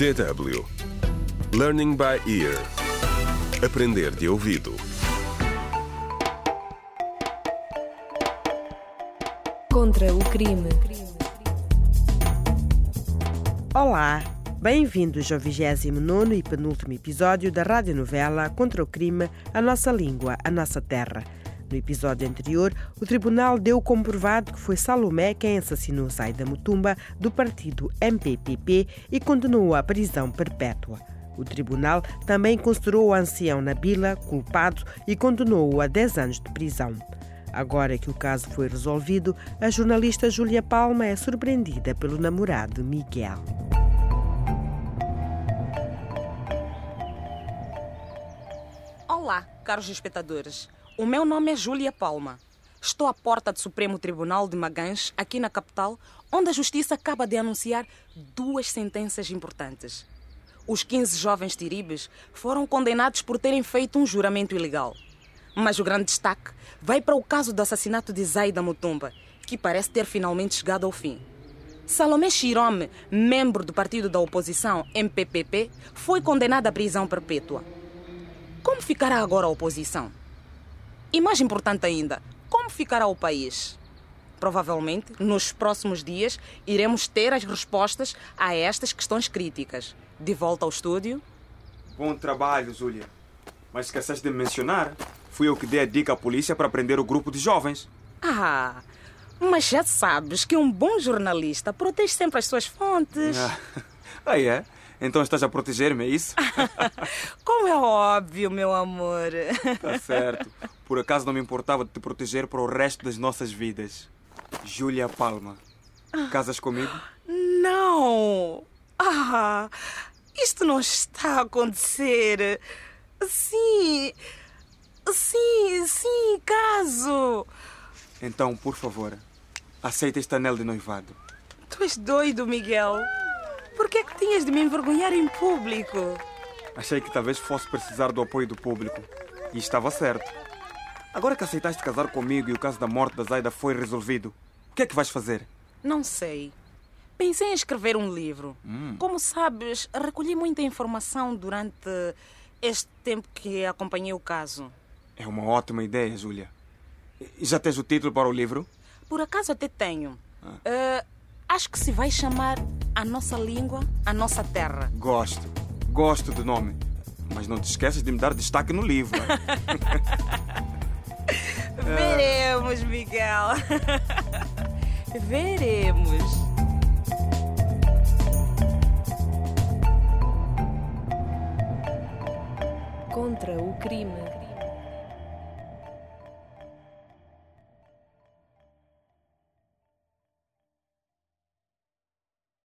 DW Learning by Ear Aprender de ouvido Contra o crime. Olá, bem-vindos ao 29 e penúltimo episódio da radionovela Contra o Crime, a Nossa Língua, a Nossa Terra. No episódio anterior, o tribunal deu como provado que foi Salomé quem assassinou Zaida Mutumba do partido MPPP e condenou-a à prisão perpétua. O tribunal também considerou o ancião Nabila culpado e condenou-o a 10 anos de prisão. Agora que o caso foi resolvido, a jornalista Júlia Palma é surpreendida pelo namorado Miguel. Olá, caros espectadores. O meu nome é Júlia Palma. Estou à porta do Supremo Tribunal de Magães, aqui na capital, onde a Justiça acaba de anunciar duas sentenças importantes. Os 15 jovens tiribes foram condenados por terem feito um juramento ilegal. Mas o grande destaque vai para o caso do assassinato de Zaida Mutumba, que parece ter finalmente chegado ao fim. Salomé Chirome, membro do partido da oposição MPPP, foi condenado à prisão perpétua. Como ficará agora a oposição? E mais importante ainda, como ficará o país? Provavelmente, nos próximos dias, iremos ter as respostas a estas questões críticas. De volta ao estúdio. Bom trabalho, Júlia. Mas esqueceste de mencionar. Fui eu que dei a dica à polícia para prender o grupo de jovens. Ah, mas já sabes que um bom jornalista protege sempre as suas fontes. Ah, aí é? Então estás a proteger-me, é isso? Como é óbvio, meu amor. Tá certo. Por acaso não me importava de te proteger para o resto das nossas vidas. Júlia Palma. Casas comigo? Não! Ah, isto não está a acontecer. Sim, sim, sim, caso. Então, por favor, aceita este anel de noivado. Tu és doido, Miguel. Por que é que tinhas de me envergonhar em público? Achei que talvez fosse precisar do apoio do público. E estava certo. Agora que aceitaste casar comigo e o caso da morte da Zaida foi resolvido, o que é que vais fazer? Não sei. Pensei em escrever um livro. Como sabes, recolhi muita informação durante este tempo que acompanhei o caso. É uma ótima ideia, Júlia. Já tens o título para o livro? Por acaso até tenho. Eh, acho que se vai chamar A Nossa Língua, a Nossa Terra. Gosto. Gosto do nome. Mas não te esqueças de me dar destaque no livro. Veremos, Miguel. Veremos. Contra o crime.